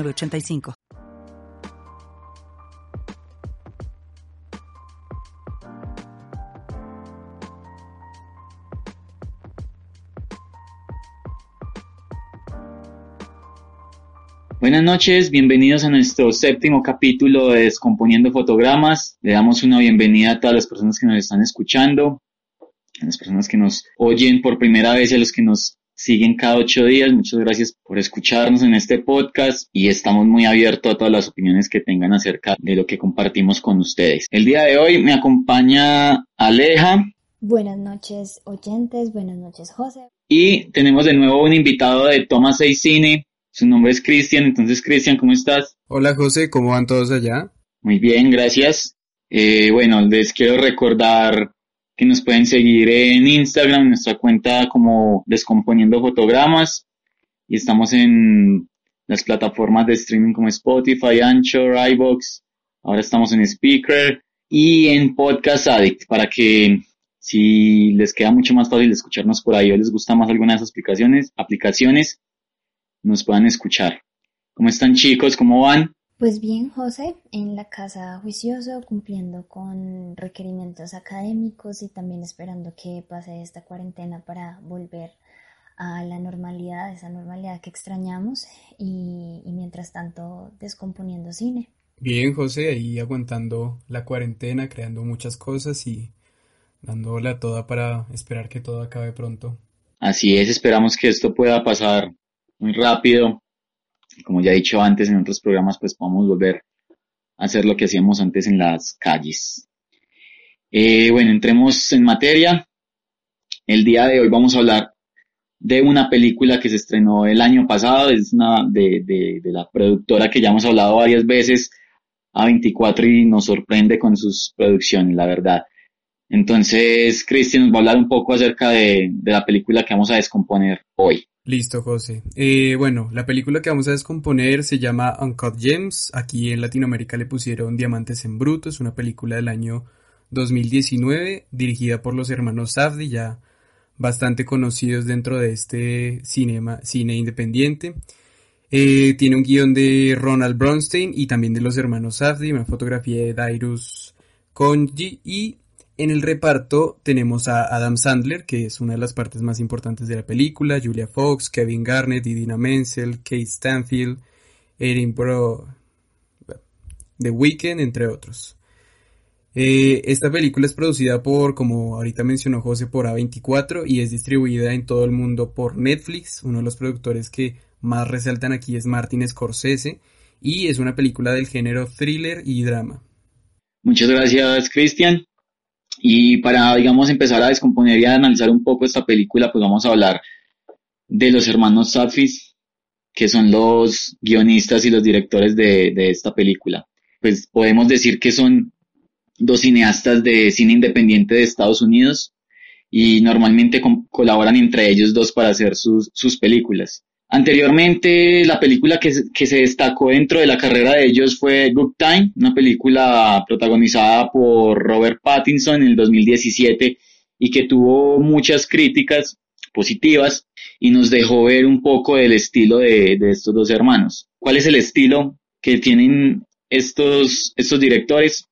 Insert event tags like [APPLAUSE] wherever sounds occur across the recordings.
85 Buenas noches, bienvenidos a nuestro séptimo capítulo de Descomponiendo Fotogramas. Le damos una bienvenida a todas las personas que nos están escuchando, a las personas que nos oyen por primera vez y a los que nos siguen cada ocho días. Muchas gracias por escucharnos en este podcast y estamos muy abiertos a todas las opiniones que tengan acerca de lo que compartimos con ustedes. El día de hoy me acompaña Aleja. Buenas noches oyentes, buenas noches José. Y tenemos de nuevo un invitado de Thomas 6 Cine. Su nombre es Cristian. Entonces, Cristian, ¿cómo estás? Hola José, ¿cómo van todos allá? Muy bien, gracias. Eh, bueno, les quiero recordar que nos pueden seguir en Instagram, nuestra cuenta como Descomponiendo Fotogramas. Y estamos en las plataformas de streaming como Spotify, Anchor, iBox. Ahora estamos en Speaker y en Podcast Addict para que si les queda mucho más fácil escucharnos por ahí o les gusta más alguna de esas aplicaciones, nos puedan escuchar. ¿Cómo están chicos? ¿Cómo van? Pues bien, José, en la casa juicioso, cumpliendo con requerimientos académicos y también esperando que pase esta cuarentena para volver a la normalidad, esa normalidad que extrañamos y, mientras tanto descomponiendo cine. Bien, José, ahí aguantando la cuarentena, creando muchas cosas y dándola toda para esperar que todo acabe pronto. Así es, esperamos que esto pueda pasar muy rápido como ya he dicho antes en otros programas, pues podamos volver a hacer lo que hacíamos antes en las calles. Eh, bueno, entremos en materia. El día de hoy vamos a hablar de una película que se estrenó el año pasado, es una de, la productora que ya hemos hablado varias veces, A24, y nos sorprende con sus producciones, la verdad. Entonces, Cristian nos va a hablar un poco acerca de la película que vamos a descomponer hoy. Listo, José. Eh, bueno, la película que vamos a descomponer se llama Uncut Gems. Aquí en Latinoamérica le pusieron Diamantes en Bruto. Es una película del año 2019 dirigida por los hermanos Safdie, ya bastante conocidos dentro de este cinema, cine independiente. Eh, tiene un guion de Ronald Bronstein y también de los hermanos Safdie, una fotografía de Dairus Konji y en el reparto tenemos a Adam Sandler, que es una de las partes más importantes de la película, Julia Fox, Kevin Garnett, Idina Menzel, Kate Stanfield, Erin Bro, The Weeknd, entre otros. Eh, esta película es producida por, como ahorita mencionó José, por A24 y es distribuida en todo el mundo por Netflix. Uno de los productores que más resaltan aquí es Martin Scorsese y es una película del género thriller y drama. Muchas gracias, Cristian. Y para, digamos, empezar a descomponer y a analizar un poco esta película, pues vamos a hablar de los hermanos Safis, que son los guionistas y los directores de, esta película. Pues podemos decir que son dos cineastas de cine independiente de Estados Unidos y normalmente colaboran entre ellos dos para hacer sus, sus películas. Anteriormente, la película que, que, se destacó dentro de la carrera de ellos fue Good Time, una película protagonizada por Robert Pattinson en el 2017 y que tuvo muchas críticas positivas y nos dejó ver un poco del estilo de, de estos dos hermanos. ¿Cuál es el estilo que tienen estos, estos directores?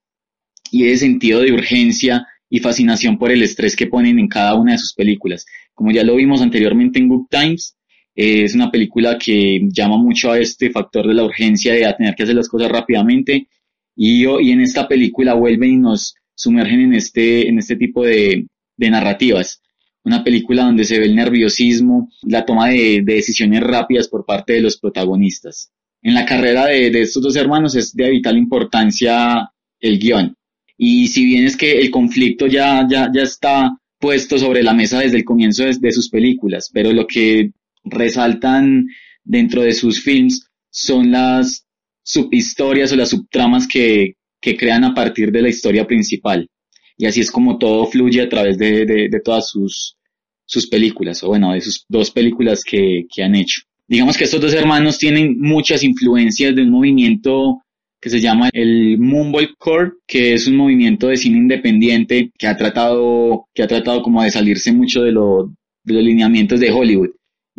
Y ese sentido de urgencia y fascinación por el estrés que ponen en cada una de sus películas. Como ya lo vimos anteriormente en Good Times, es una película que llama mucho a este factor de la urgencia de tener que hacer las cosas rápidamente y, y en esta película vuelven y nos sumergen en este, en este tipo de, de narrativas. Una película donde se ve el nerviosismo, la toma de, de decisiones rápidas por parte de los protagonistas. En la carrera de, de estos dos hermanos es de vital importancia el guion. Y si bien es que el conflicto ya, ya, ya está puesto sobre la mesa desde el comienzo de, sus películas, pero lo que resaltan dentro de sus films son las subhistorias o las subtramas que, que crean a partir de la historia principal. Y así es como todo fluye a través de, de, todas sus, sus películas, o bueno, de sus dos películas que, que han hecho. Digamos que estos dos hermanos tienen muchas influencias de un movimiento que se llama el Mumblecore, que es un movimiento de cine independiente que ha tratado, que ha tratado como de salirse mucho de, de los lineamientos de Hollywood.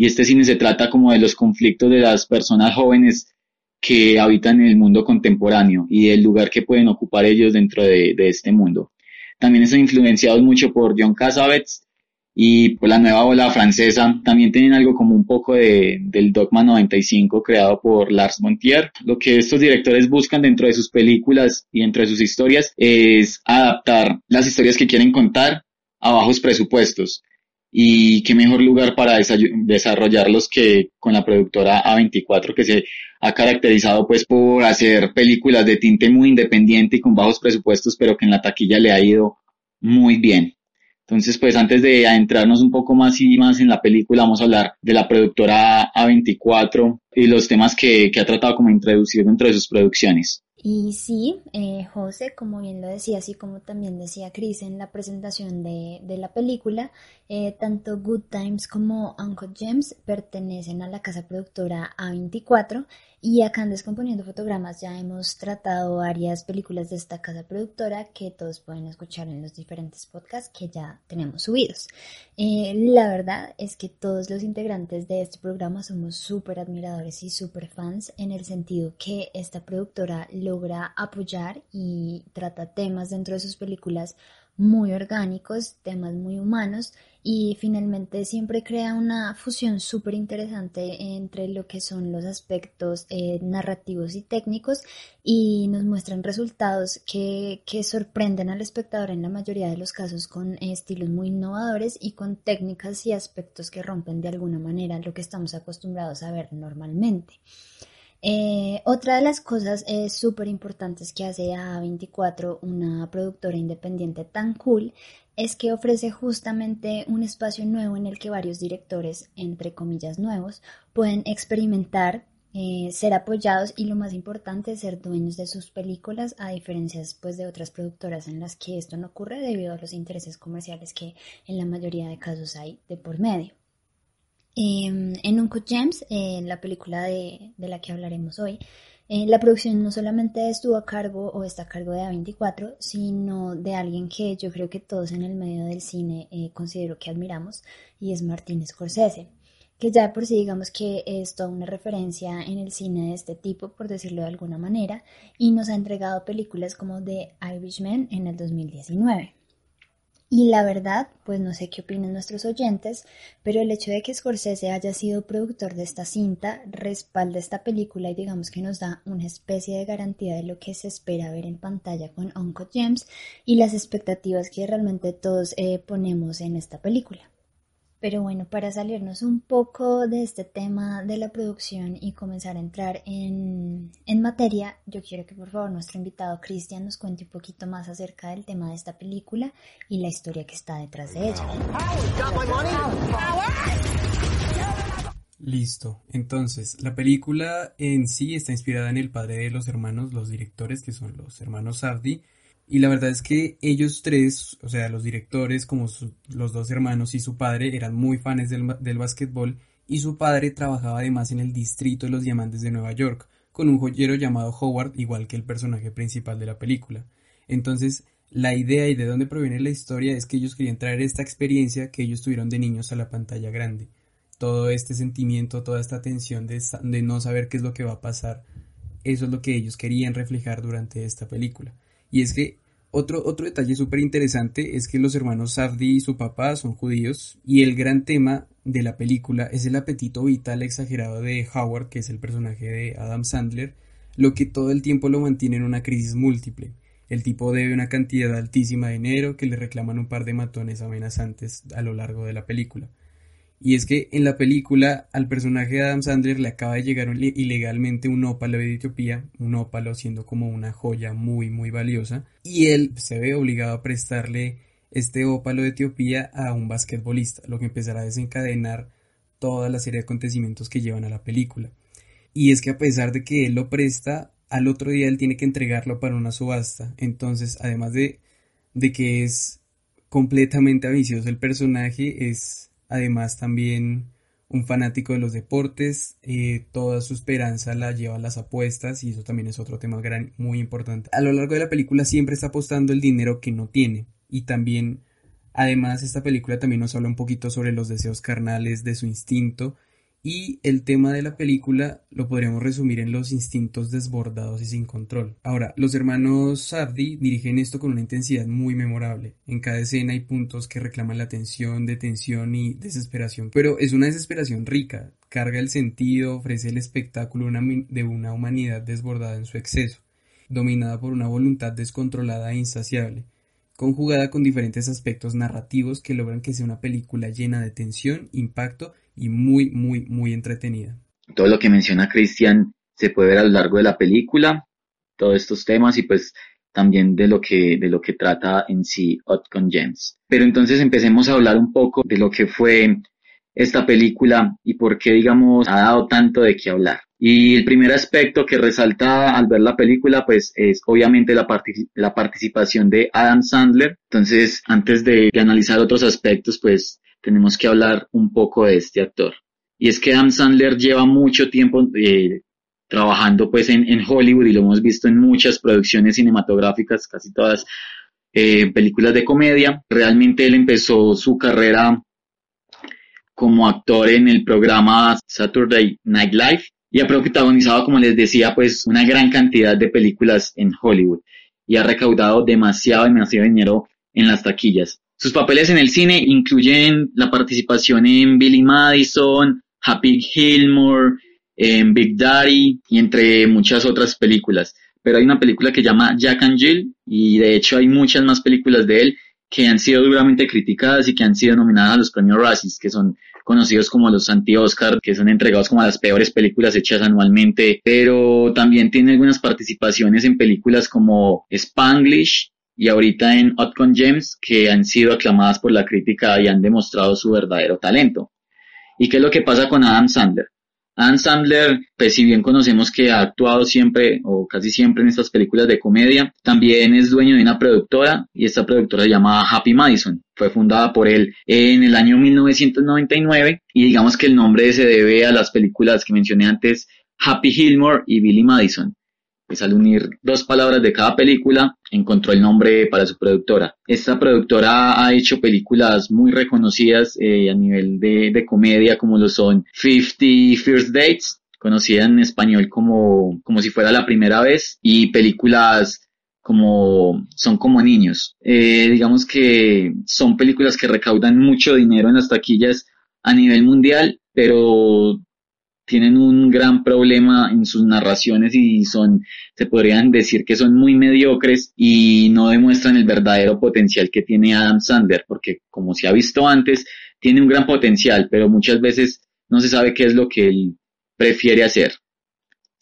Y este cine se trata como de los conflictos de las personas jóvenes que habitan el mundo contemporáneo y el lugar que pueden ocupar ellos dentro de, este mundo. También están influenciados mucho por John Cassavetes y por la nueva ola francesa. También tienen algo como un poco de, del Dogma 95 creado por Lars Montier. Lo que estos directores buscan dentro de sus películas y dentro de sus historias es adaptar las historias que quieren contar a bajos presupuestos y qué mejor lugar para desarrollarlos que con la productora A24 que se ha caracterizado pues por hacer películas de tinte muy independiente y con bajos presupuestos pero que en la taquilla le ha ido muy bien. Entonces pues antes de adentrarnos un poco más y más en la película vamos a hablar de la productora A24 y los temas que, ha tratado como introducir dentro de sus producciones. Y sí, eh, José, como bien lo decía, así como también decía Chris en la presentación de, de la película, eh, tanto Good Times como Uncle James pertenecen a la casa productora A24 y acá en Descomponiendo Fotogramas ya hemos tratado varias películas de esta casa productora que todos pueden escuchar en los diferentes podcasts que ya tenemos subidos. Eh, la verdad es que todos los integrantes de este programa somos súper admiradores y súper fans en el sentido que esta productora logra apoyar y trata temas dentro de sus películas muy orgánicos, temas muy humanos y finalmente siempre crea una fusión súper interesante entre lo que son los aspectos eh, narrativos y técnicos y nos muestran resultados que, que, sorprenden al espectador en la mayoría de los casos con estilos muy innovadores y con técnicas y aspectos que rompen de alguna manera lo que estamos acostumbrados a ver normalmente. Eh, otra de las cosas súper importantes que hace A24 una productora independiente tan cool es que ofrece justamente un espacio nuevo en el que varios directores, entre comillas nuevos, pueden experimentar, eh, ser apoyados y lo más importante, ser dueños de sus películas, a diferencia pues, de otras productoras en las que esto no ocurre debido a los intereses comerciales que en la mayoría de casos hay de por medio. Em, en Uncut Gems, en la película de, la que hablaremos hoy, eh, la producción no solamente estuvo a cargo o está a cargo de A24, sino de alguien que yo creo que todos en el medio del cine eh, considero que admiramos, y es Martin Scorsese, que ya por sí digamos que es toda una referencia en el cine de este tipo, por decirlo de alguna manera, y nos ha entregado películas como The Irishman en el 2019. Y la verdad, pues no sé qué opinan nuestros oyentes, pero el hecho de que Scorsese haya sido productor de esta cinta respalda esta película y digamos que nos da una especie de garantía de lo que se espera ver en pantalla con Uncle James y las expectativas que realmente todos eh, ponemos en esta película. Pero bueno, para salirnos un poco de este tema de la producción y comenzar a entrar en, materia, yo quiero que por favor nuestro invitado Cristian nos cuente un poquito más acerca del tema de esta película y la historia que está detrás de ella. Listo, entonces la película en sí está inspirada en el padre de los hermanos, los directores que son los hermanos Safdie, y la verdad es que ellos tres, o sea, los directores, como los dos hermanos y su padre, eran muy fans del, del básquetbol y su padre trabajaba además en el distrito de los diamantes de Nueva York, con un joyero llamado Howard, igual que el personaje principal de la película. Entonces, la idea y de dónde proviene la historia es que ellos querían traer esta experiencia que ellos tuvieron de niños a la pantalla grande. Todo este sentimiento, toda esta tensión de, de no saber qué es lo que va a pasar, eso es lo que ellos querían reflejar durante esta película. Y es que otro, otro detalle súper interesante es que los hermanos Safdie y su papá son judíos y el gran tema de la película es el apetito vital exagerado de Howard, que es el personaje de Adam Sandler, lo que todo el tiempo lo mantiene en una crisis múltiple. El tipo debe una cantidad altísima de dinero que le reclaman un par de matones amenazantes a lo largo de la película. Y es que en la película al personaje de Adam Sandler le acaba de llegar ilegalmente un ópalo de Etiopía, un ópalo siendo como una joya muy muy valiosa, y él se ve obligado a prestarle este ópalo de Etiopía a un basquetbolista, lo que empezará a desencadenar toda la serie de acontecimientos que llevan a la película. Y es que a pesar de que él lo presta, al otro día él tiene que entregarlo para una subasta. Entonces, además de, de que es completamente ambicioso el personaje, es además también un fanático de los deportes, eh, toda su esperanza la lleva a las apuestas y eso también es otro tema muy importante. A lo largo de la película siempre está apostando el dinero que no tiene y también, además, esta película también nos habla un poquito sobre los deseos carnales de su instinto y el tema de la película lo podríamos resumir en los instintos desbordados y sin control. Ahora, los hermanos Sardi dirigen esto con una intensidad muy memorable. En cada escena hay puntos que reclaman la tensión, detención y desesperación, pero es una desesperación rica, carga el sentido, ofrece el espectáculo de una humanidad desbordada en su exceso, dominada por una voluntad descontrolada e insaciable conjugada con diferentes aspectos narrativos que logran que sea una película llena de tensión, impacto y muy, muy, muy entretenida. Todo lo que menciona Cristian se puede ver a lo largo de la película, todos estos temas y pues también de lo que, de lo que trata en sí con James. Pero entonces empecemos a hablar un poco de lo que fue esta película y por qué, digamos, ha dado tanto de qué hablar. Y el primer aspecto que resalta al ver la película, pues es obviamente la, la participación de Adam Sandler. Entonces, antes de, de analizar otros aspectos, pues tenemos que hablar un poco de este actor. Y es que Adam Sandler lleva mucho tiempo eh, trabajando pues en, Hollywood y lo hemos visto en muchas producciones cinematográficas, casi todas eh, películas de comedia. Realmente él empezó su carrera como actor en el programa Saturday Night Live y ha protagonizado, como les decía, pues una gran cantidad de películas en Hollywood y ha recaudado demasiado, demasiado dinero en las taquillas. Sus papeles en el cine incluyen la participación en Billy Madison, Happy Gilmore, en Big Daddy y entre muchas otras películas. Pero hay una película que llama Jack and Jill y de hecho hay muchas más películas de él que han sido duramente criticadas y que han sido nominadas a los premios Razzies, que son conocidos como los anti-Oscar, que son entregados como las peores películas hechas anualmente, pero también tiene algunas participaciones en películas como Spanglish, y ahorita en Outcome James que han sido aclamadas por la crítica y han demostrado su verdadero talento. ¿Y qué es lo que pasa con Adam Sandler? Adam Sandler, pues si bien conocemos que ha actuado siempre o casi siempre en estas películas de comedia, también es dueño de una productora y esta productora se llama Happy Madison. Fue fundada por él en el año 1999 y digamos que el nombre se debe a las películas que mencioné antes, Happy Gilmore y Billy Madison pues al unir dos palabras de cada película, encontró el nombre para su productora. Esta productora ha hecho películas muy reconocidas eh, a nivel de, de, comedia, como lo son 50 First Dates, conocida en español como, como si fuera la primera vez, y películas como son como niños. Eh, digamos que son películas que recaudan mucho dinero en las taquillas a nivel mundial, pero tienen un gran problema en sus narraciones y son, se podrían decir que son muy mediocres y no demuestran el verdadero potencial que tiene Adam Sandler, porque como se ha visto antes, tiene un gran potencial, pero muchas veces no se sabe qué es lo que él prefiere hacer.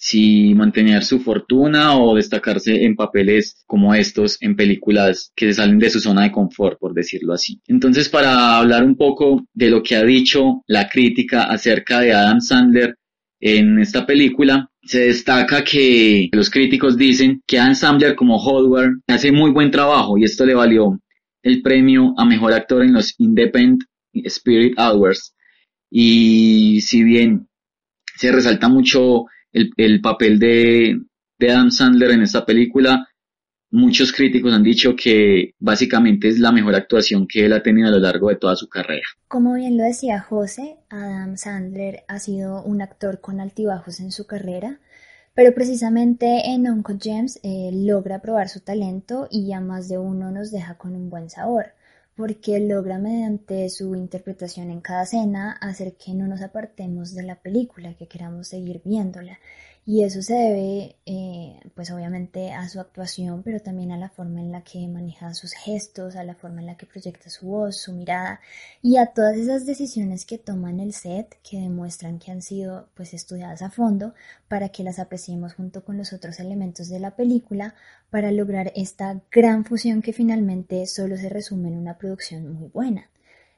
Si mantener su fortuna o destacarse en papeles como estos en películas que se salen de su zona de confort, por decirlo así. Entonces, para hablar un poco de lo que ha dicho la crítica acerca de Adam Sandler, en esta película se destaca que los críticos dicen que Adam Sandler como Howard hace muy buen trabajo y esto le valió el premio a mejor actor en los Independent Spirit Awards. Y si bien se resalta mucho el, el papel de, de Adam Sandler en esta película, Muchos críticos han dicho que básicamente es la mejor actuación que él ha tenido a lo largo de toda su carrera. Como bien lo decía José, Adam Sandler ha sido un actor con altibajos en su carrera, pero precisamente en Uncle James eh, logra probar su talento y a más de uno nos deja con un buen sabor, porque logra mediante su interpretación en cada escena hacer que no nos apartemos de la película, que queramos seguir viéndola y eso se debe, eh, pues obviamente, a su actuación, pero también a la forma en la que maneja sus gestos, a la forma en la que proyecta su voz, su mirada y a todas esas decisiones que toma en el set que demuestran que han sido pues estudiadas a fondo para que las apreciemos junto con los otros elementos de la película para lograr esta gran fusión que finalmente solo se resume en una producción muy buena.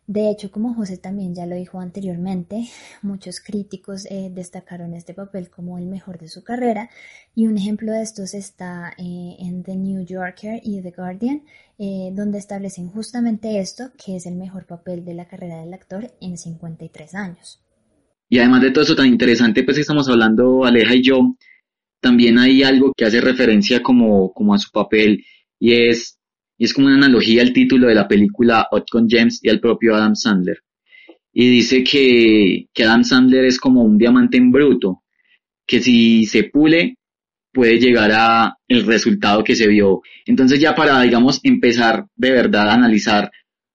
De hecho, como José también ya lo dijo anteriormente, [LAUGHS] muchos críticos eh, destacaron este papel como el mejor de su carrera y un ejemplo de estos está eh, en The New Yorker y The Guardian, eh, donde establecen justamente esto, que es el mejor papel de la carrera del actor en 53 años. Y además de todo eso tan interesante, pues estamos hablando Aleja y yo, también hay algo que hace referencia como, como a su papel y es y es como una analogía al título de la película Hot con James y al propio Adam Sandler. Y dice que, que Adam Sandler es como un diamante en bruto, que si se pule puede llegar a el resultado que se vio. Entonces ya para, digamos, empezar de verdad a analizar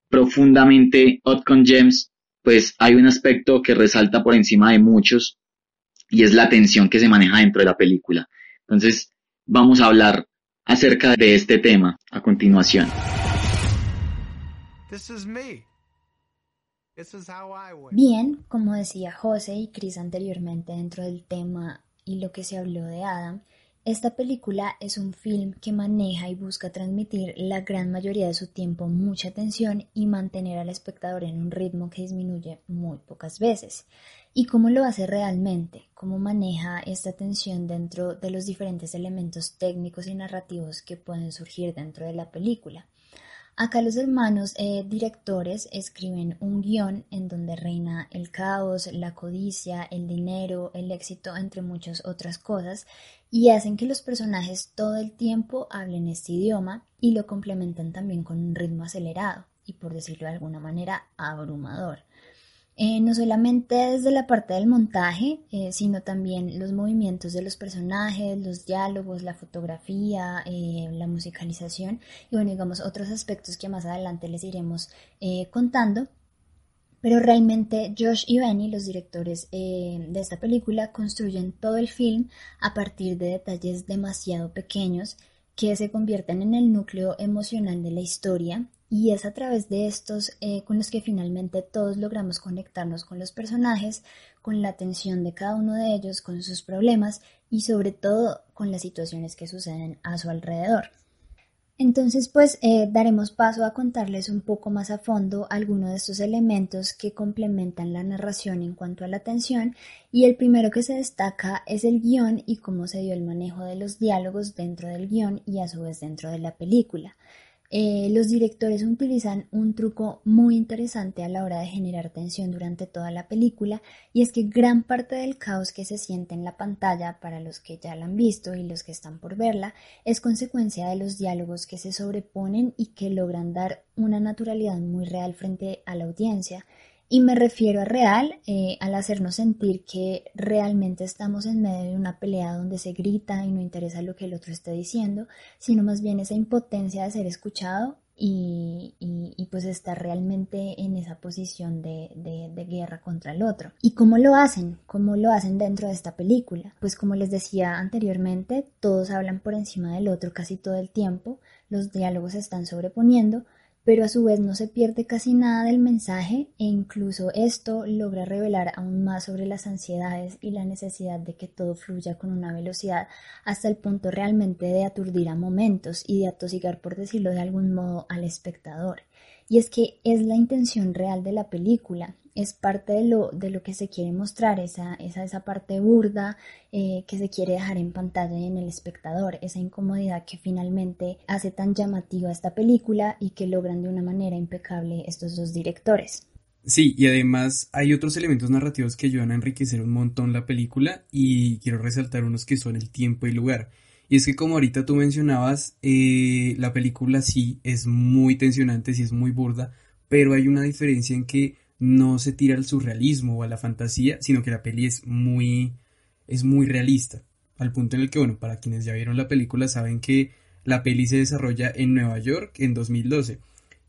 profundamente Hot con James, pues hay un aspecto que resalta por encima de muchos y es la tensión que se maneja dentro de la película. Entonces vamos a hablar acerca de este tema a continuación. Bien, como decía José y Chris anteriormente dentro del tema y lo que se habló de Adam, esta película es un film que maneja y busca transmitir la gran mayoría de su tiempo mucha atención y mantener al espectador en un ritmo que disminuye muy pocas veces. ¿Y cómo lo hace realmente? ¿Cómo maneja esta tensión dentro de los diferentes elementos técnicos y narrativos que pueden surgir dentro de la película? Acá los hermanos eh, directores escriben un guion en donde reina el caos, la codicia, el dinero, el éxito, entre muchas otras cosas, y hacen que los personajes todo el tiempo hablen este idioma y lo complementan también con un ritmo acelerado y, por decirlo de alguna manera, abrumador. Eh, no solamente desde la parte del montaje, eh, sino también los movimientos de los personajes, los diálogos, la fotografía, eh, la musicalización y bueno, digamos otros aspectos que más adelante les iremos contando. Pero realmente Josh y Benny, los directores de esta película, construyen todo el film a partir de detalles demasiado pequeños que se convierten en el núcleo emocional de la historia y es a través de estos eh, con los que finalmente todos logramos conectarnos con los personajes, con la atención de cada uno de ellos, con sus problemas y sobre todo con las situaciones que suceden a su alrededor. Entonces, pues eh, daremos paso a contarles un poco más a fondo algunos de estos elementos que complementan la narración en cuanto a la atención y el primero que se destaca es el guion y cómo se dio el manejo de los diálogos dentro del guion y a su vez dentro de la película. Eh, los directores utilizan un truco muy interesante a la hora de generar tensión durante toda la película y es que gran parte del caos que se siente en la pantalla para los que ya la han visto y los que están por verla es consecuencia de los diálogos que se sobreponen y que logran dar una naturalidad muy real frente a la audiencia y me refiero a real eh, al hacernos sentir que realmente estamos en medio de una pelea donde se grita y no interesa lo que el otro esté diciendo, sino más bien esa impotencia de ser escuchado y, pues estar realmente en esa posición de, de, guerra contra el otro. ¿Y cómo lo hacen? ¿Cómo lo hacen dentro de esta película? Pues como les decía anteriormente, todos hablan por encima del otro casi todo el tiempo, los diálogos se están sobreponiendo, pero a su vez no se pierde casi nada del mensaje e incluso esto logra revelar aún más sobre las ansiedades y la necesidad de que todo fluya con una velocidad hasta el punto realmente de aturdir a momentos y de atosigar, por decirlo de algún modo, al espectador. Y es que es la intención real de la película, es parte de lo, de lo que se quiere mostrar, esa, esa, esa parte burda eh, que se quiere dejar en pantalla y en el espectador, esa incomodidad que finalmente hace tan llamativa esta película y que logran de una manera impecable estos dos directores. Sí, y además hay otros elementos narrativos que ayudan a enriquecer un montón la película y quiero resaltar unos que son el tiempo y lugar. Y es que como ahorita tú mencionabas, eh, la película sí es muy tensionante, sí es muy burda, pero hay una diferencia en que no se tira al surrealismo o a la fantasía, sino que la peli es muy, es muy realista. Al punto en el que, bueno, para quienes ya vieron la película saben que la peli se desarrolla en Nueva York en 2012.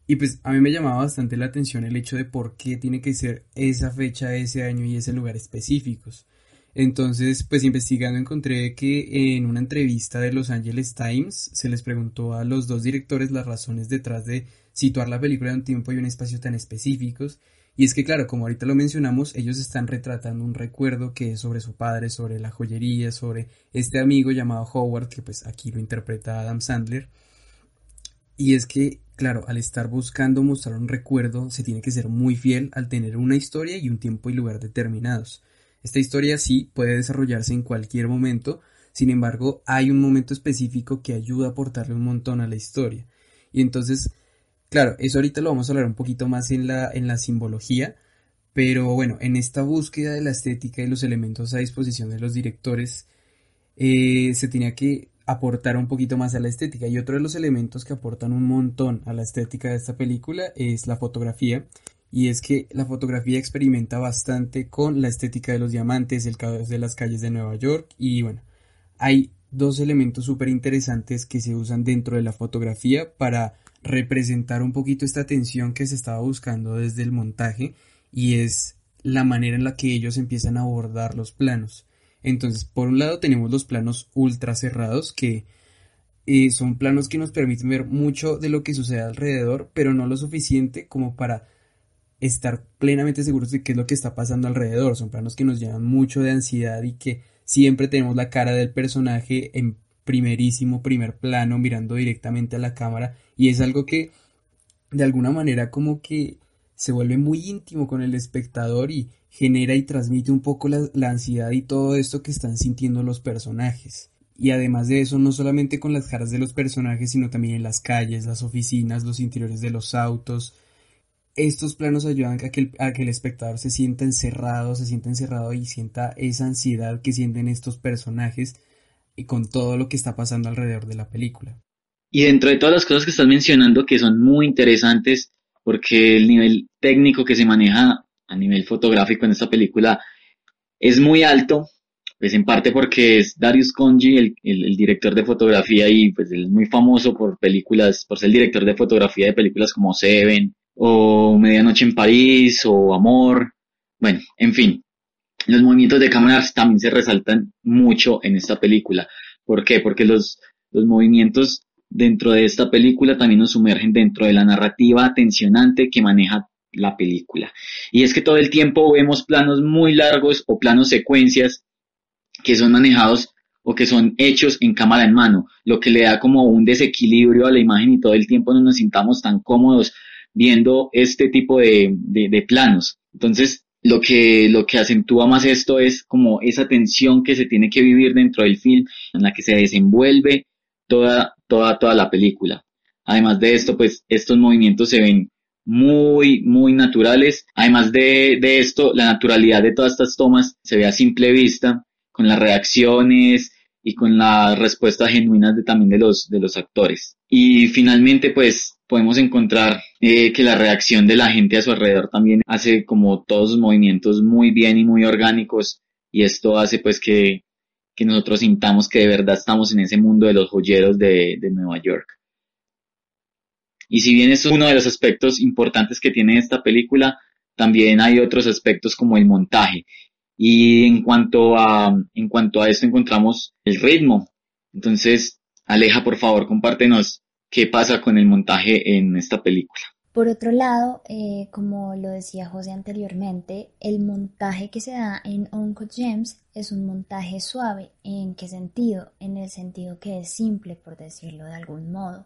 Y pues a mí me llamaba bastante la atención el hecho de por qué tiene que ser esa fecha, ese año y ese lugar específicos. Entonces, pues investigando encontré que en una entrevista de Los Angeles Times se les preguntó a los dos directores las razones detrás de situar la película en un tiempo y un espacio tan específicos y es que, claro, como ahorita lo mencionamos, ellos están retratando un recuerdo que es sobre su padre, sobre la joyería, sobre este amigo llamado Howard, que pues aquí lo interpreta Adam Sandler. Y es que, claro, al estar buscando mostrar un recuerdo, se tiene que ser muy fiel al tener una historia y un tiempo y lugar determinados. Esta historia sí puede desarrollarse en cualquier momento, sin embargo, hay un momento específico que ayuda a aportarle un montón a la historia. Y entonces, claro, eso ahorita lo vamos a hablar un poquito más en la, en la simbología, pero bueno, en esta búsqueda de la estética y los elementos a disposición de los directores, eh, se tenía que aportar un poquito más a la estética. Y otro de los elementos que aportan un montón a la estética de esta película es la fotografía. Y es que la fotografía experimenta bastante con la estética de los diamantes, el caos de las calles de Nueva York. Y bueno, hay dos elementos súper interesantes que se usan dentro de la fotografía para representar un poquito esta tensión que se estaba buscando desde el montaje y es la manera en la que ellos empiezan a abordar los planos. Entonces, por un lado tenemos los planos ultra cerrados que eh, son planos que nos permiten ver mucho de lo que sucede alrededor, pero no lo suficiente como para estar plenamente seguros de qué es lo que está pasando alrededor. Son planos que nos llenan mucho de ansiedad y que siempre tenemos la cara del personaje en primerísimo primer plano mirando directamente a la cámara y es algo que de alguna manera como que se vuelve muy íntimo con el espectador y genera y transmite un poco la, ansiedad y todo esto que están sintiendo los personajes. Y además de eso, no solamente con las caras de los personajes, sino también en las calles, las oficinas, los interiores de los autos. Estos planos ayudan a que a que el espectador se sienta encerrado, se sienta encerrado y sienta esa ansiedad que sienten estos personajes y con todo lo que está pasando alrededor de la película. Y dentro de todas las cosas que estás mencionando que son muy interesantes, porque el nivel técnico que se maneja a nivel fotográfico en esta película es muy alto, pues en parte porque es Darius Conji, el, el, director de fotografía y pues es muy famoso por películas, por ser el director de fotografía de películas como Seven o Medianoche en París o Amor, bueno, en fin, los movimientos de cámara también se resaltan mucho en esta película. ¿Por qué? Porque los, los movimientos dentro de esta película también nos sumergen dentro de la narrativa tensionante que maneja la película. Y es que todo el tiempo vemos planos muy largos o planos secuencias que son manejados o que son hechos en cámara en mano, lo que le da como un desequilibrio a la imagen y todo el tiempo no nos sintamos tan cómodos viendo este tipo de, de, planos. Entonces, lo que, lo que acentúa más esto es como esa tensión que se tiene que vivir dentro del film, en la que se desenvuelve toda, toda, toda la película. Además de esto, pues estos movimientos se ven muy, muy naturales. Además de, de esto, la naturalidad de todas estas tomas se ve a simple vista, con las reacciones y con las respuestas genuinas de, también de los, de los actores. Y finalmente, pues podemos encontrar eh, que la reacción de la gente a su alrededor también hace como todos movimientos muy bien y muy orgánicos y esto hace pues que que nosotros sintamos que de verdad estamos en ese mundo de los joyeros de, Nueva York. Y si bien es uno de los aspectos importantes que tiene esta película, también hay otros aspectos como el montaje. Y en cuanto a, en cuanto a esto encontramos el ritmo. Entonces, Aleja, por favor, compártenos qué pasa con el montaje en esta película. Por otro lado, eh, como lo decía José anteriormente, el montaje que se da en Uncle James es un montaje suave. ¿En qué sentido? En el sentido que es simple, por decirlo de algún modo.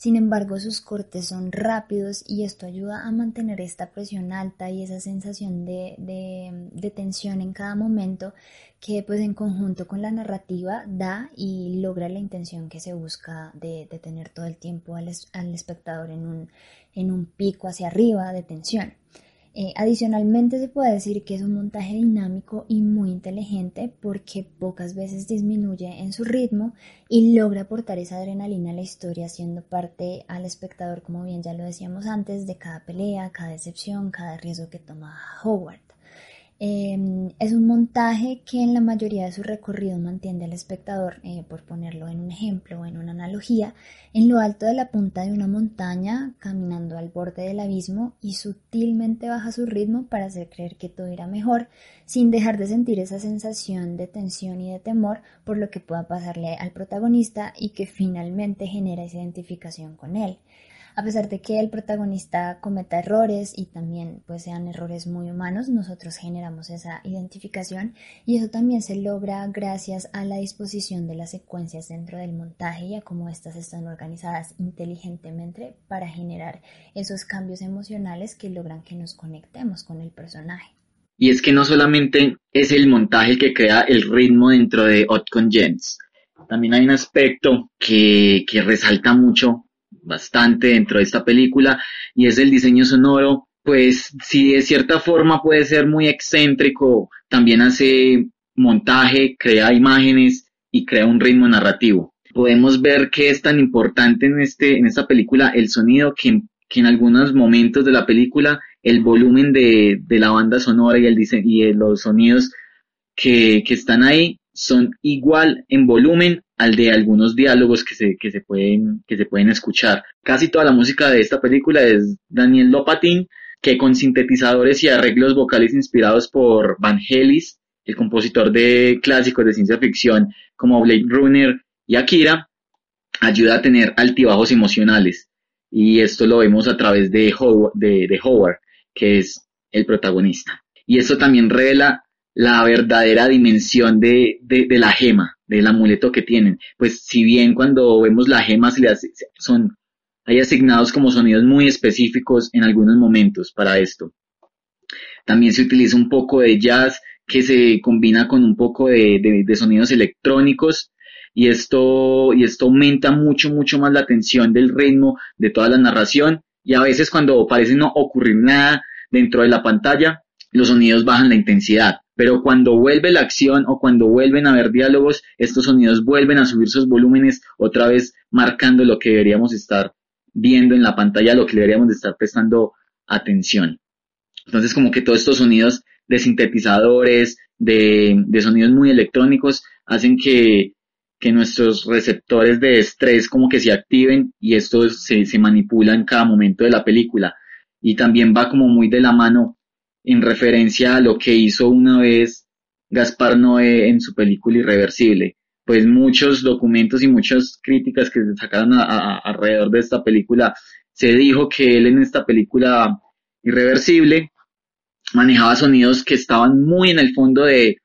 Sin embargo, sus cortes son rápidos y esto ayuda a mantener esta presión alta y esa sensación de, de, tensión en cada momento que pues en conjunto con la narrativa da y logra la intención que se busca de, de tener todo el tiempo al, al espectador en un, en un pico hacia arriba de tensión. Eh, adicionalmente se puede decir que es un montaje dinámico y muy inteligente porque pocas veces disminuye en su ritmo y logra aportar esa adrenalina a la historia siendo parte al espectador, como bien ya lo decíamos antes, de cada pelea, cada decepción, cada riesgo que toma Howard. Em, es un montaje que en la mayoría de su recorrido mantiene al espectador, eh, por ponerlo en un ejemplo o en una analogía, en lo alto de la punta de una montaña, caminando al borde del abismo y sutilmente baja su ritmo para hacer creer que todo irá mejor, sin dejar de sentir esa sensación de tensión y de temor por lo que pueda pasarle al protagonista y que finalmente genera esa identificación con él. A pesar de que el protagonista cometa errores y también pues sean errores muy humanos, nosotros generamos esa identificación y eso también se logra gracias a la disposición de las secuencias dentro del montaje y a cómo estas están organizadas inteligentemente para generar esos cambios emocionales que logran que nos conectemos con el personaje. Y es que no solamente es el montaje que crea el ritmo dentro de Hot Con Gems, también hay un aspecto que, que resalta mucho bastante dentro de esta película y es el diseño sonoro, pues si de cierta forma puede ser muy excéntrico, también hace montaje, crea imágenes y crea un ritmo narrativo. Podemos ver que es tan importante en, este, en esta película el sonido que, que en algunos momentos de la película el volumen de, de la banda sonora y, el y los sonidos que, que están ahí son igual en volumen al de algunos diálogos que se, que se pueden, que se pueden escuchar. Casi toda la música de esta película es Daniel Lopatin, que con sintetizadores y arreglos vocales inspirados por Vangelis, el compositor de clásicos de ciencia ficción como Blade Runner y Akira, ayuda a tener altibajos emocionales. Y esto lo vemos a través de Howard, de Howard que es el protagonista. Y esto también revela la verdadera dimensión de, de, la gema, del amuleto que tienen. Pues si bien cuando vemos la gema se le hace, son, hay asignados como sonidos muy específicos en algunos momentos para esto. También se utiliza un poco de jazz que se combina con un poco de, de, de sonidos electrónicos y esto, y esto aumenta mucho, mucho más la tensión del ritmo de toda la narración y a veces cuando parece no ocurrir nada dentro de la pantalla, los sonidos bajan la intensidad. Pero cuando vuelve la acción o cuando vuelven a haber diálogos, estos sonidos vuelven a subir sus volúmenes, otra vez marcando lo que deberíamos estar viendo en la pantalla, lo que deberíamos estar prestando atención. Entonces como que todos estos sonidos de sintetizadores, de, de sonidos muy electrónicos, hacen que, que nuestros receptores de estrés como que se activen y esto se, se manipula en cada momento de la película. Y también va como muy de la mano en referencia a lo que hizo una vez Gaspar Noé en su película Irreversible. Pues muchos documentos y muchas críticas que se sacaron alrededor de esta película, se dijo que él en esta película Irreversible manejaba sonidos que estaban muy en el fondo de,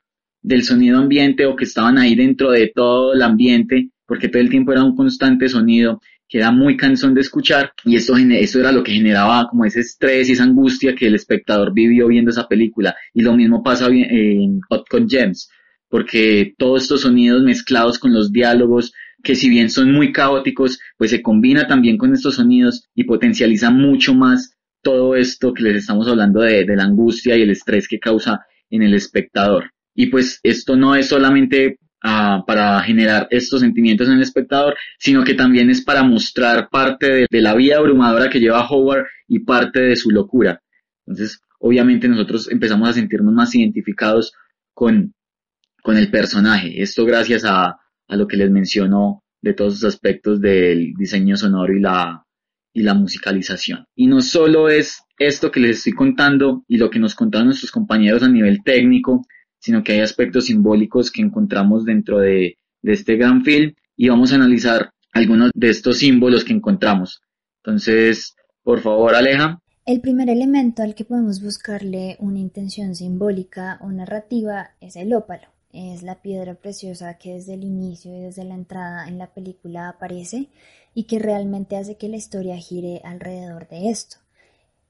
del sonido ambiente o que estaban ahí dentro de todo el ambiente, porque todo el tiempo era un constante sonido que era muy cansón de escuchar y eso, eso era lo que generaba como ese estrés y esa angustia que el espectador vivió viendo esa película. Y lo mismo pasa en Hot Con Gems, porque todos estos sonidos mezclados con los diálogos, que si bien son muy caóticos, pues se combina también con estos sonidos y potencializa mucho más todo esto que les estamos hablando de la angustia y el estrés que causa en el espectador. Y pues esto no es solamente para generar estos sentimientos en el espectador, sino que también es para mostrar parte de, de, la vida abrumadora que lleva Howard y parte de su locura. Entonces, obviamente nosotros empezamos a sentirnos más identificados con, con el personaje. Esto gracias a, a lo que les menciono de todos los aspectos del diseño sonoro y la, y la musicalización. Y no solo es esto que les estoy contando y lo que nos contaron nuestros compañeros a nivel técnico, sino que hay aspectos simbólicos que encontramos dentro de, de este gran film y vamos a analizar algunos de estos símbolos que encontramos. Entonces, por favor, Aleja. El primer elemento al que podemos buscarle una intención simbólica o narrativa es el ópalo. Es la piedra preciosa que desde el inicio y desde la entrada en la película aparece y que realmente hace que la historia gire alrededor de esto.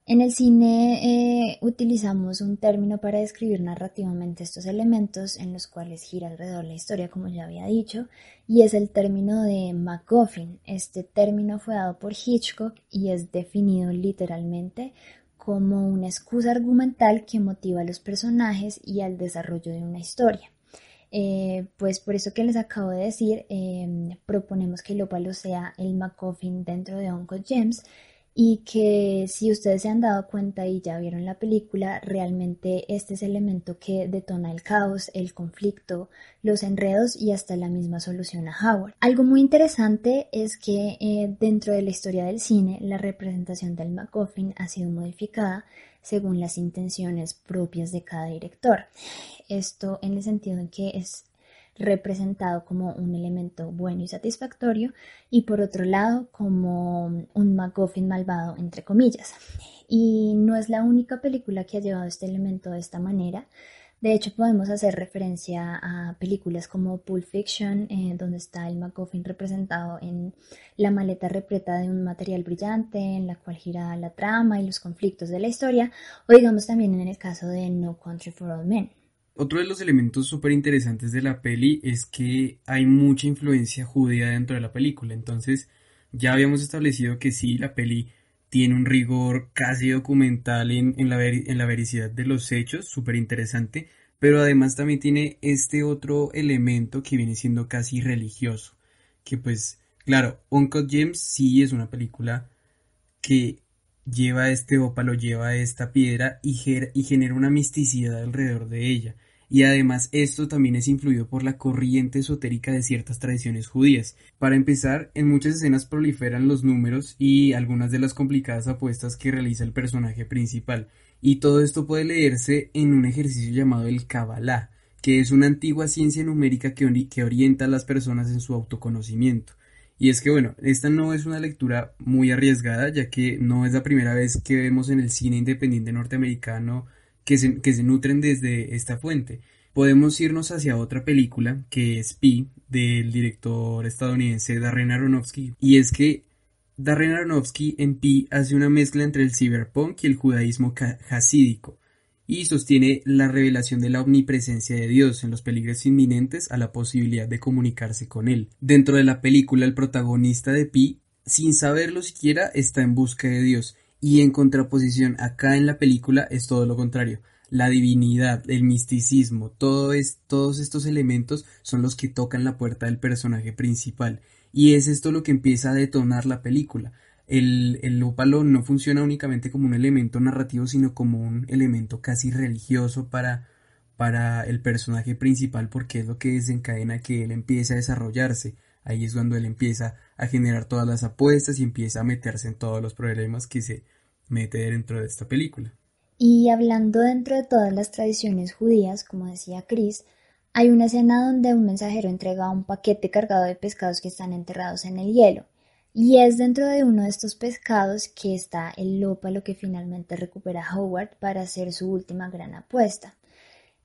En el cine eh, utilizamos un término para describir narrativamente estos elementos en los cuales gira alrededor la historia, como ya había dicho, y es el término de MacGuffin. Este término fue dado por Hitchcock y es definido literalmente como una excusa argumental que motiva a los personajes y al desarrollo de una historia. Eh, pues por eso que les acabo de decir, eh, proponemos que el ópalo sea el MacGuffin dentro de Uncle James y que si ustedes se han dado cuenta y ya vieron la película, realmente este es el elemento que detona el caos, el conflicto, los enredos y hasta la misma solución a Howard. Algo muy interesante es que eh, dentro de la historia del cine, la representación del MacGuffin ha sido modificada según las intenciones propias de cada director. Esto en el sentido en que es representado como un elemento bueno y satisfactorio y por otro lado como un MacGuffin malvado entre comillas. Y no es la única película que ha llevado este elemento de esta manera. De hecho, podemos hacer referencia a películas como Pulp Fiction, eh, donde está el MacGuffin representado en la maleta repleta de un material brillante, en la cual gira la trama y los conflictos de la historia, o digamos también en el caso de No Country for All Men. Otro de los elementos súper interesantes de la peli es que hay mucha influencia judía dentro de la película. Entonces, ya habíamos establecido que sí, la peli tiene un rigor casi documental en, la, en la vericidad de los hechos, súper interesante, pero además también tiene este otro elemento que viene siendo casi religioso, que pues, claro, Uncle James sí es una película que lleva este ópalo, lleva esta piedra y, genera una misticidad alrededor de ella y además esto también es influido por la corriente esotérica de ciertas tradiciones judías. Para empezar, en muchas escenas proliferan los números y algunas de las complicadas apuestas que realiza el personaje principal, y todo esto puede leerse en un ejercicio llamado el Kabbalah, que es una antigua ciencia numérica que, que orienta a las personas en su autoconocimiento. Y es que bueno, esta no es una lectura muy arriesgada, ya que no es la primera vez que vemos en el cine independiente norteamericano que se, que se nutren desde esta fuente. Podemos irnos hacia otra película que es Pi del director estadounidense Darren Aronofsky y es que Darren Aronofsky en Pi hace una mezcla entre el cyberpunk y el judaísmo hasídico y sostiene la revelación de la omnipresencia de Dios en los peligros inminentes a la posibilidad de comunicarse con él. Dentro de la película el protagonista de Pi, sin saberlo siquiera, está en busca de Dios y en contraposición, acá en la película es todo lo contrario. La divinidad, el misticismo, todo es, todos estos elementos son los que tocan la puerta del personaje principal. Y es esto lo que empieza a detonar la película. El, el ópalo no funciona únicamente como un elemento narrativo, sino como un elemento casi religioso para, para el personaje principal, porque es lo que desencadena que él empiece a desarrollarse. Ahí es cuando él empieza a generar todas las apuestas y empieza a meterse en todos los problemas que se mete dentro de esta película. Y hablando dentro de todas las tradiciones judías, como decía Chris, hay una escena donde un mensajero entrega un paquete cargado de pescados que están enterrados en el hielo. Y es dentro de uno de estos pescados que está el ópalo que finalmente recupera Howard para hacer su última gran apuesta.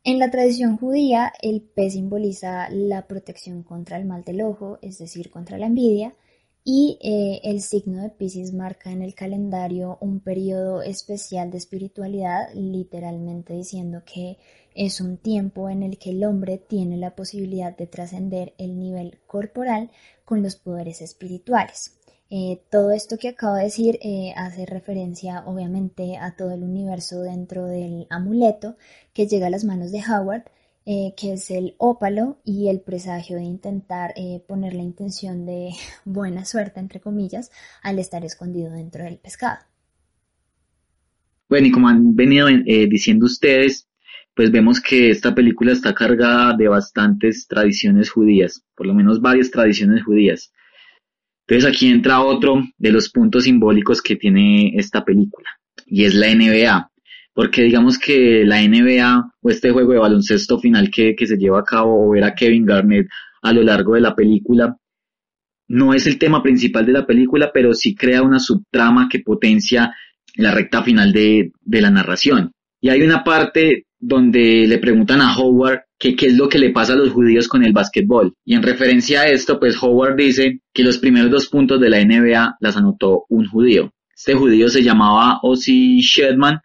En la tradición judía, el pez simboliza la protección contra el mal del ojo, es decir, contra la envidia, y eh, el signo de Pisces marca en el calendario un periodo especial de espiritualidad, literalmente diciendo que es un tiempo en el que el hombre tiene la posibilidad de trascender el nivel corporal con los poderes espirituales. Eh, todo esto que acabo de decir eh, hace referencia obviamente a todo el universo dentro del amuleto que llega a las manos de Howard, eh, que es el ópalo y el presagio de intentar poner la intención de [LAUGHS] buena suerte, entre comillas, al estar escondido dentro del pescado. Bueno, y como han venido diciendo ustedes, pues vemos que esta película está cargada de bastantes tradiciones judías, por lo menos varias tradiciones judías. Entonces aquí entra otro de los puntos simbólicos que tiene esta película, y es la NBA porque digamos que la NBA o este juego de baloncesto final que, se lleva a cabo o ver a Kevin Garnett a lo largo de la película no es el tema principal de la película, pero sí crea una subtrama que potencia la recta final de, de la narración. Y hay una parte donde le preguntan a Howard que qué es lo que le pasa a los judíos con el básquetbol. Y en referencia a esto, pues Howard dice que los primeros dos puntos de la NBA las anotó un judío. Este judío se llamaba Ozzy Shedman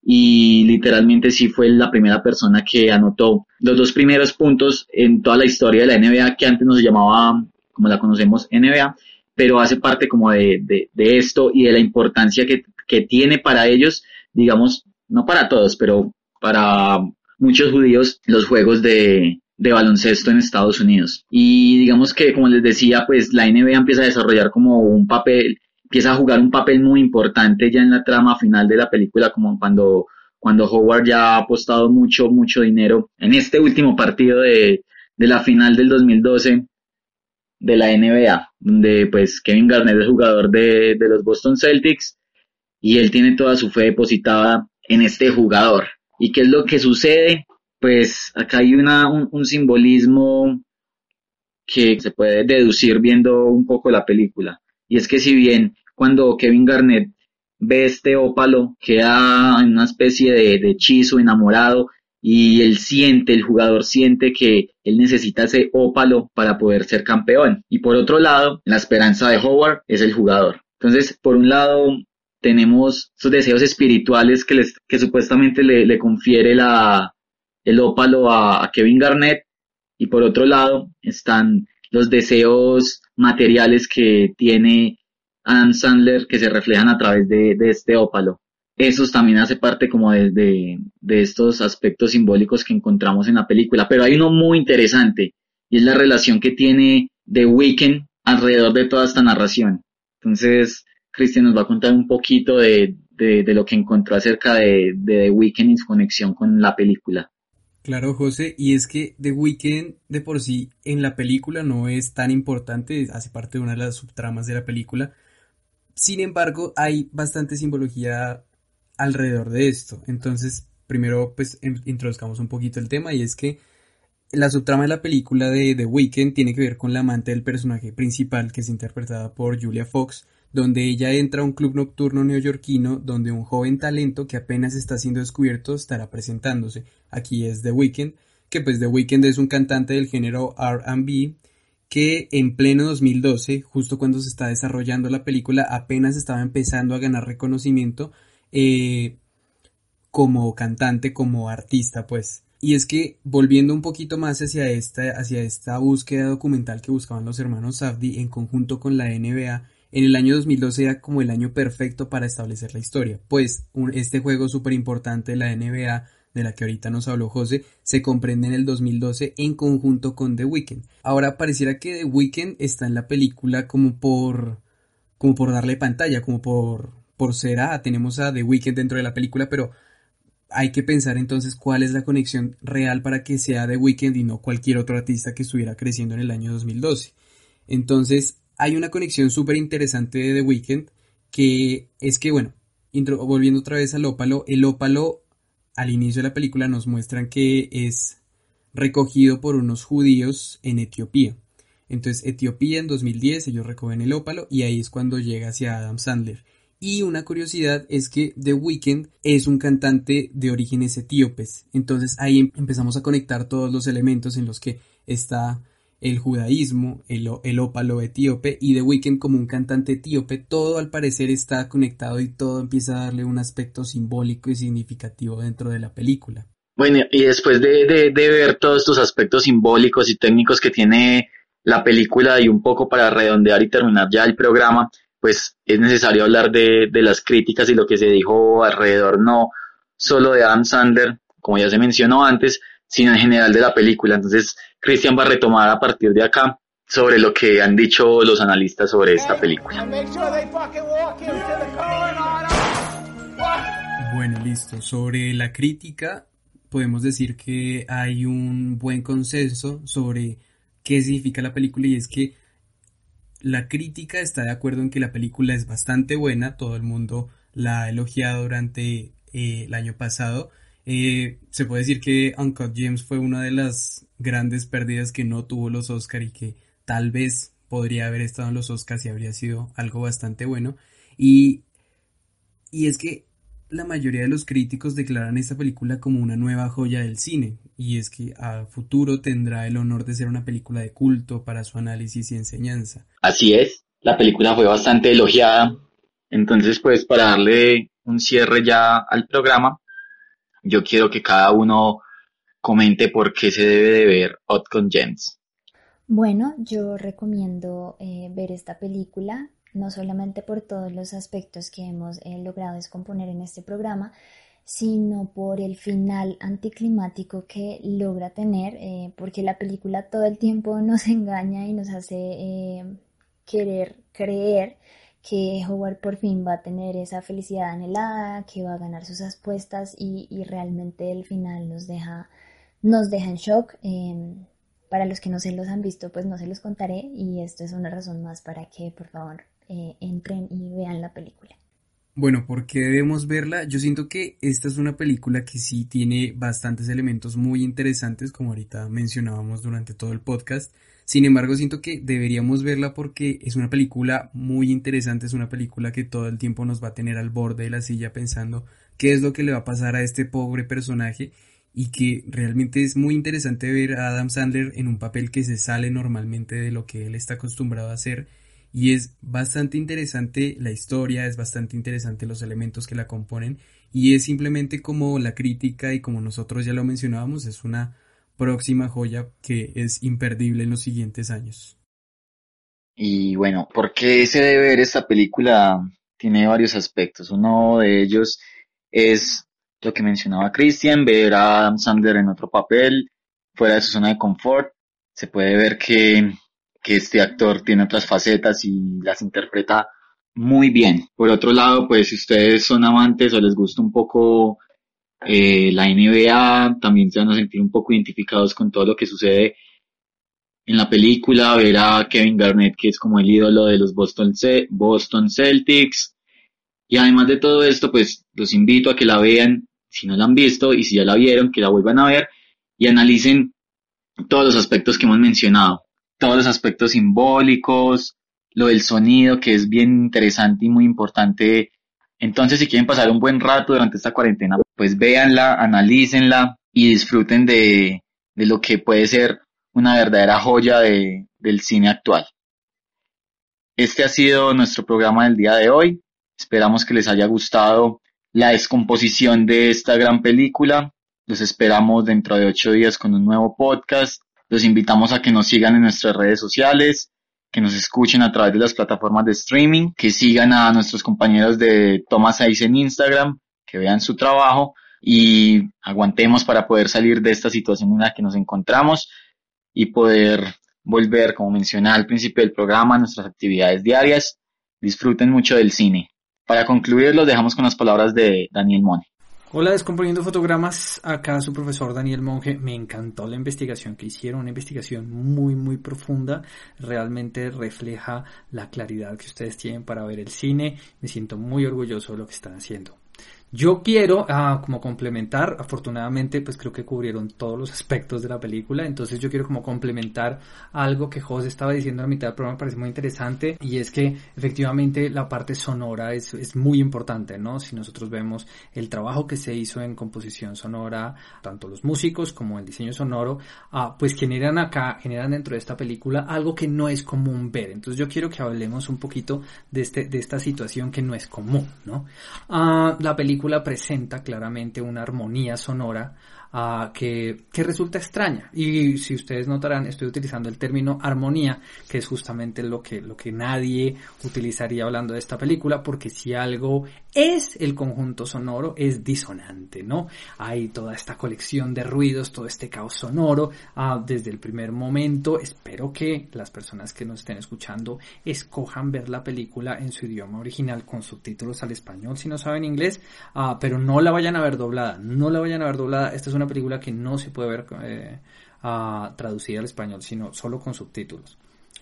y literalmente sí fue la primera persona que anotó los dos primeros puntos en toda la historia de la NBA que antes no se llamaba como la conocemos NBA, pero hace parte como de, de, esto y de la importancia que, que tiene para ellos, digamos, no para todos, pero para muchos judíos los juegos de, de baloncesto en Estados Unidos. Y digamos que, como les decía, pues la NBA empieza a desarrollar como un papel empieza a jugar un papel muy importante ya en la trama final de la película, como cuando, cuando Howard ya ha apostado mucho, mucho dinero en este último partido de, de la final del 2012 de la NBA, donde pues Kevin Garnett es jugador de, de los Boston Celtics y él tiene toda su fe depositada en este jugador. ¿Y qué es lo que sucede? pues acá hay una, un, simbolismo que se puede deducir viendo un poco la película. Y es que si bien cuando Kevin Garnett ve este ópalo, queda en una especie de, de hechizo enamorado y él siente, el jugador siente que él necesita ese ópalo para poder ser campeón. Y por otro lado, la esperanza de Howard es el jugador. Entonces, por un lado, tenemos esos deseos espirituales que, les, que supuestamente le, confiere la, el ópalo a, Kevin Garnett y por otro lado están los deseos materiales que tiene Adam Sandler que se reflejan a través de, de este ópalo. Eso también hace parte como de, de, de, estos aspectos simbólicos que encontramos en la película. Pero hay uno muy interesante y es la relación que tiene The Weeknd alrededor de toda esta narración. Entonces, Cristian nos va a contar un poquito de, de, lo que encontró acerca de, de The Weeknd y su conexión con la película. Claro, José, y es que The Weeknd de por sí en la película no es tan importante, hace parte de una de las subtramas de la película. Sin embargo, hay bastante simbología alrededor de esto. Entonces, primero, pues introduzcamos un poquito el tema y es que la subtrama de la película de The Weeknd tiene que ver con la amante del personaje principal, que es interpretada por Julia Fox, donde ella entra a un club nocturno neoyorquino donde un joven talento que apenas está siendo descubierto estará presentándose. Aquí es The Weeknd, que pues The Weeknd es un cantante del género R&B que en pleno 2012, justo cuando se está desarrollando la película, apenas estaba empezando a ganar reconocimiento eh, como cantante, como artista, pues. Y es que volviendo un poquito más hacia esta, hacia esta búsqueda documental que buscaban los hermanos Safdie en conjunto con la NBA, en el año 2012 era como el año perfecto para establecer la historia, pues este juego súper importante la NBA, de la que ahorita nos habló José, se comprende en el 2012 en conjunto con The Weeknd. Ahora pareciera que The Weeknd está en la película como por, como por darle pantalla, como por, por ser, ah, tenemos a The Weeknd dentro de la película, pero hay que pensar entonces cuál es la conexión real para que sea The Weeknd y no cualquier otro artista que estuviera creciendo en el año 2012. Entonces, hay una conexión súper interesante de The Weeknd que es que, bueno, volviendo otra vez al ópalo, el ópalo al inicio de la película nos muestran que es recogido por unos judíos en Etiopía. Entonces, Etiopía en 2010 ellos recogen el ópalo y ahí es cuando llega hacia Adam Sandler. Y una curiosidad es que The Weeknd es un cantante de orígenes etíopes. Entonces ahí em-, empezamos a conectar todos los elementos en los que está el judaísmo, el, el, ópalo etíope y The Weeknd como un cantante etíope, todo al parecer está conectado y todo empieza a darle un aspecto simbólico y significativo dentro de la película. Bueno, y después de, de, ver todos estos aspectos simbólicos y técnicos que tiene la película y un poco para redondear y terminar ya el programa, pues es necesario hablar de, de las críticas y lo que se dijo alrededor, no solo de Adam Sandler, como ya se mencionó antes, sino en general de la película. Entonces, Cristian va a retomar a partir de acá sobre lo que han dicho los analistas sobre esta película. Bueno, listo. Sobre la crítica, podemos decir que hay un buen consenso sobre qué significa la película y es que la crítica está de acuerdo en que la película es bastante buena, todo el mundo la ha elogiado durante eh, el año pasado eh, se puede decir que Uncut James fue una de las grandes pérdidas que no tuvo los Oscar y que tal vez podría haber estado en los Oscars y habría sido algo bastante bueno. Y, y es que la mayoría de los críticos declaran esta película como una nueva joya del cine, y es que a futuro tendrá el honor de ser una película de culto para su análisis y enseñanza. Así es, la película fue bastante elogiada, entonces pues para darle un cierre ya al programa, yo quiero que cada uno comente por qué se debe de ver con Gems. Bueno, yo recomiendo eh, ver esta película, no solamente por todos los aspectos que hemos eh, logrado descomponer en este programa, sino por el final anticlimático que logra tener, eh, porque la película todo el tiempo nos [LAUGHS] engaña y nos hace querer creer que Howard por fin va a tener esa felicidad anhelada, que va a ganar sus apuestas y, realmente el final nos deja, nos deja en shock. Em, para los que no se los han visto, pues no se los contaré y esto es una razón más para que por favor eh, entren y vean la película. Bueno, ¿por qué debemos verla? Yo siento que esta es una película que sí tiene bastantes elementos muy interesantes, como ahorita mencionábamos durante todo el podcast. Sin embargo, siento que deberíamos verla porque es una película muy interesante, es una película que todo el tiempo nos va a tener al borde de la silla pensando qué es lo que le va a pasar a este pobre personaje y que realmente es muy interesante ver a Adam Sandler en un papel que se sale normalmente de lo que él está acostumbrado a hacer y es bastante interesante la historia, es bastante interesante los elementos que la componen y es simplemente como la crítica y como nosotros ya lo mencionábamos, es una próxima joya que es imperdible en los siguientes años. Y bueno, ¿por qué se debe ver esta película? Tiene varios aspectos. Uno de ellos es lo que mencionaba Christian, ver a Adam Sandler en otro papel, fuera de su zona de confort. Se puede ver que que este actor tiene otras facetas y las interpreta muy bien. Por otro lado, pues si ustedes son amantes o les gusta un poco eh, la NBA, también se van a sentir un poco identificados con todo lo que sucede en la película, ver a Kevin Garnett, que es como el ídolo de los Boston, Boston Celtics. Y además de todo esto, pues los invito a que la vean, si no la han visto, y si ya la vieron, que la vuelvan a ver y analicen todos los aspectos que hemos mencionado todos los aspectos simbólicos, lo del sonido, que es bien interesante y muy importante. Entonces, si quieren pasar un buen rato durante esta cuarentena, pues véanla, analícenla y disfruten de, de lo que puede ser una verdadera joya de, del cine actual. Este ha sido nuestro programa del día de hoy. Esperamos que les haya gustado la descomposición de esta gran película. Los esperamos dentro de ocho días con un nuevo podcast los invitamos a que nos sigan en nuestras redes sociales, que nos escuchen a través de las plataformas de streaming, que sigan a nuestros compañeros de Thomas Ice en Instagram, que vean su trabajo y aguantemos para poder salir de esta situación en la que nos encontramos y poder volver, como mencioné al principio del programa, a nuestras actividades diarias. Disfruten mucho del cine. Para concluir, los dejamos con las palabras de Daniel Mone. Hola, Descomponiendo Fotogramas. Acá su profesor Daniel Monge. Me encantó la investigación que hicieron, una investigación muy, muy profunda. Realmente refleja la claridad que ustedes tienen para ver el cine. Me siento muy orgulloso de lo que están haciendo. Yo quiero, ah, como complementar, afortunadamente, pues creo que cubrieron todos los aspectos de la película, entonces yo quiero como complementar algo que José estaba diciendo a la mitad del programa, me parece muy interesante, y es que efectivamente la parte sonora es, es muy importante, ¿no? Si nosotros vemos el trabajo que se hizo en composición sonora, tanto los músicos como el diseño sonoro, ah, pues generan acá, generan dentro de esta película algo que no es común ver. Entonces yo quiero que hablemos un poquito de, este, de esta situación que no es común, ¿no? Ah, la película película presenta claramente una armonía sonora uh, que, que, resulta extraña. Y si ustedes notarán, estoy utilizando el término armonía, que es justamente lo que, lo que nadie utilizaría hablando de esta película, porque si algo es el conjunto sonoro, es disonante, ¿no? Hay toda esta colección de ruidos, todo este caos sonoro, uh, desde el primer momento. Espero que las personas que nos estén escuchando escojan ver la película en su idioma original con subtítulos al español si no saben inglés, uh, pero no la vayan a ver doblada, no la vayan a ver doblada. Esta es una película que no se puede ver eh, traducida al español, sino solo con subtítulos.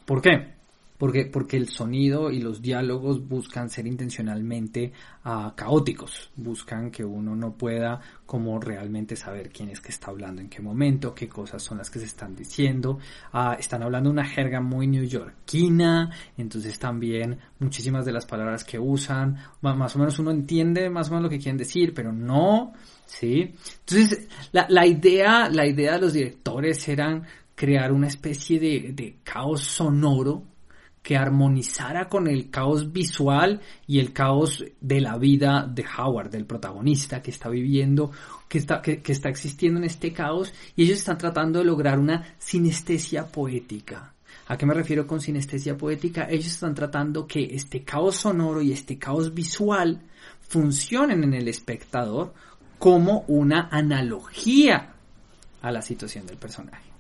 ¿Por qué? Porque, porque el sonido y los diálogos buscan ser intencionalmente uh, caóticos, buscan que uno no pueda como realmente saber quién es que está hablando, en qué momento, qué cosas son las que se están diciendo. Uh, están hablando una jerga muy neoyorquina, entonces también muchísimas de las palabras que usan, más o menos uno entiende más o menos lo que quieren decir, pero no, ¿sí? Entonces, la, idea, la idea de los directores eran crear una especie de caos sonoro que armonizara con el caos visual y el caos de la vida de Howard, del protagonista que está viviendo, que está, que, está existiendo en este caos, y ellos están tratando de lograr una sinestesia poética. ¿A qué me refiero con sinestesia poética? Ellos están tratando que este caos sonoro y este caos visual funcionen en el espectador como una analogía a la situación del personaje.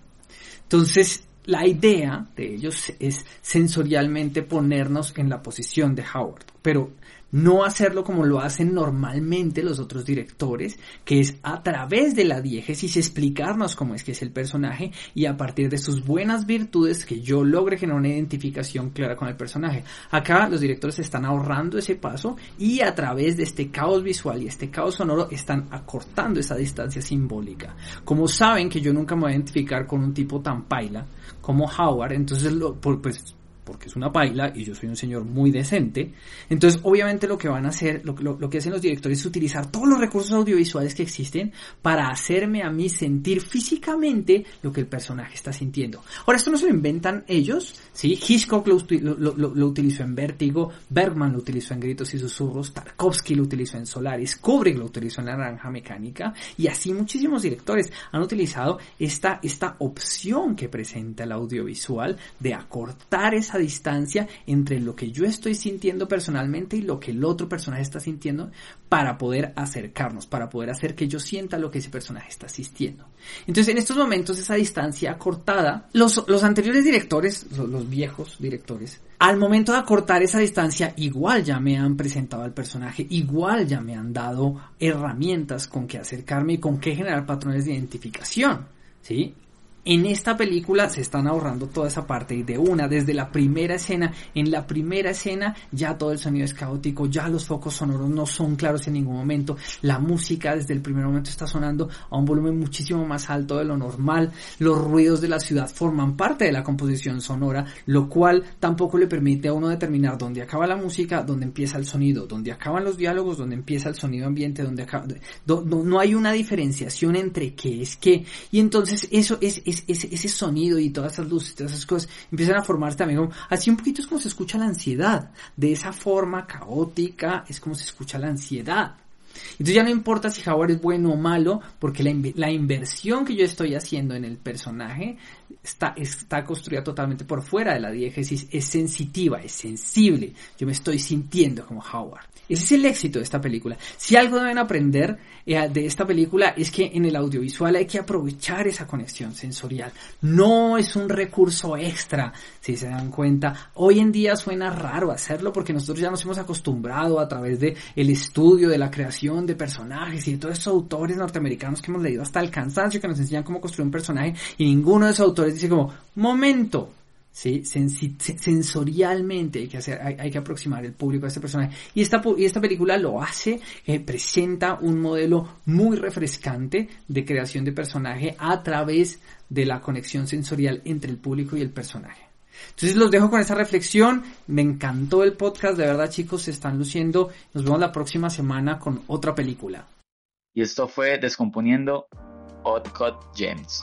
Entonces, la idea de ellos es sensorialmente ponernos en la posición de Howard, pero no hacerlo como lo hacen normalmente los otros directores, que es a través de la diégesis explicarnos cómo es que es el personaje y a partir de sus buenas virtudes que yo logre generar una identificación clara con el personaje. Acá los directores están ahorrando ese paso y a través de este caos visual y este caos sonoro están acortando esa distancia simbólica. Como saben que yo nunca me voy a identificar con un tipo tan paila como Howard, entonces lo, pues porque es una paila y yo soy un señor muy decente. Entonces, obviamente lo que van a hacer, lo, lo, que hacen los directores es utilizar todos los recursos audiovisuales que existen para hacerme a mí sentir físicamente lo que el personaje está sintiendo. Ahora, esto no se lo inventan ellos, ¿sí? Hitchcock lo, lo utilizó en Vértigo, Bergman lo utilizó en Gritos y Susurros, Tarkovsky lo utilizó en Solaris, Kubrick lo utilizó en La Naranja Mecánica, y así muchísimos directores han utilizado esta, esta opción que presenta el audiovisual de acortar esa distancia entre lo que yo estoy sintiendo personalmente y lo que el otro personaje está sintiendo para poder acercarnos, para poder hacer que yo sienta lo que ese personaje está sintiendo. Entonces, en estos momentos, esa distancia cortada, los, los anteriores directores, los, viejos directores, al momento de acortar esa distancia, igual ya me han presentado al personaje, igual ya me han dado herramientas con que acercarme y con qué generar patrones de identificación. ¿Sí? En esta película se están ahorrando toda esa parte y de una, desde la primera escena, en la primera escena ya todo el sonido es caótico, ya los focos sonoros no son claros en ningún momento, la música desde el primer momento está sonando a un volumen muchísimo más alto de lo normal, los ruidos de la ciudad forman parte de la composición sonora, lo cual tampoco le permite a uno determinar dónde acaba la música, dónde empieza el sonido, dónde acaban los diálogos, dónde empieza el sonido ambiente, dónde acaba, no hay una diferenciación entre qué es qué, y entonces eso es ese, sonido y todas esas luces, todas esas cosas empiezan a formarse también así un poquito es como se escucha la ansiedad. De esa forma caótica es como se escucha la ansiedad. Entonces ya no importa si Howard es bueno o malo, porque la, la, inversión que yo estoy haciendo en el personaje está, está construida totalmente por fuera de la diégesis, es sensitiva, es sensible. Yo me estoy sintiendo como Howard. Ese es el éxito de esta película. Si algo deben aprender eh, de esta película es que en el audiovisual hay que aprovechar esa conexión sensorial. No es un recurso extra, si se dan cuenta. Hoy en día suena raro hacerlo porque nosotros ya nos hemos acostumbrado a través de el estudio de la creación de personajes y de todos esos autores norteamericanos que hemos leído hasta el cansancio que nos enseñan cómo construir un personaje y ninguno de esos autores dice como, momento, ¿sí? sensorialmente hay que hacer, hay, que aproximar el público a este personaje. Y esta, y esta película lo hace, eh, presenta un modelo muy refrescante de creación de personaje a través de la conexión sensorial entre el público y el personaje. Entonces los dejo con esta reflexión. Me encantó el podcast, de verdad chicos, se están luciendo. Nos vemos la próxima semana con otra película. Y esto fue Descomponiendo Hot Cut James.